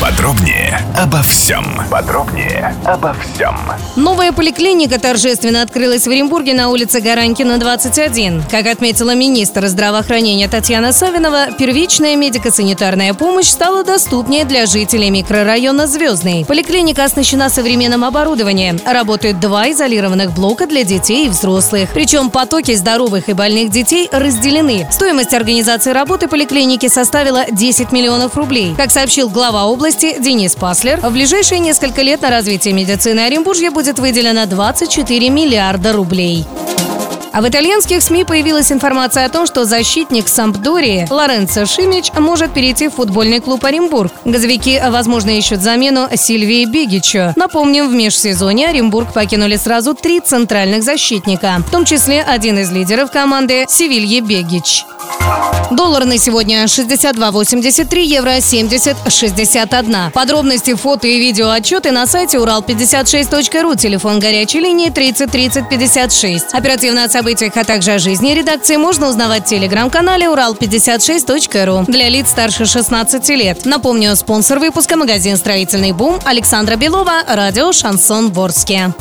Подробнее обо всем. Подробнее обо всем. Новая поликлиника торжественно открылась в Оренбурге на улице Гаранькина, 21. Как отметила министр здравоохранения Татьяна Савинова, первичная медико-санитарная помощь стала доступнее для жителей микрорайона Звездный. Поликлиника оснащена современным оборудованием. Работают два изолированных блока для детей и взрослых. Причем потоки здоровых и больных детей разделены. Стоимость организации работы поликлиники составила 10 миллионов рублей. Как сообщил глава области, области Денис Паслер. В ближайшие несколько лет на развитие медицины Оренбуржья будет выделено 24 миллиарда рублей. А в итальянских СМИ появилась информация о том, что защитник Сампдории Лоренцо Шимич может перейти в футбольный клуб Оренбург. Газовики, возможно, ищут замену Сильвии Бигичу. Напомним, в межсезонье Оренбург покинули сразу три центральных защитника, в том числе один из лидеров команды Севилье Бегич. Доллар на сегодня 62.83, евро 70.61. Подробности, фото и видео отчеты на сайте урал56.ру, телефон горячей линии 30 30 56. Оперативно о событиях, а также о жизни редакции можно узнавать в телеграм-канале урал56.ру для лиц старше 16 лет. Напомню, спонсор выпуска магазин «Строительный бум» Александра Белова, радио «Шансон Ворске».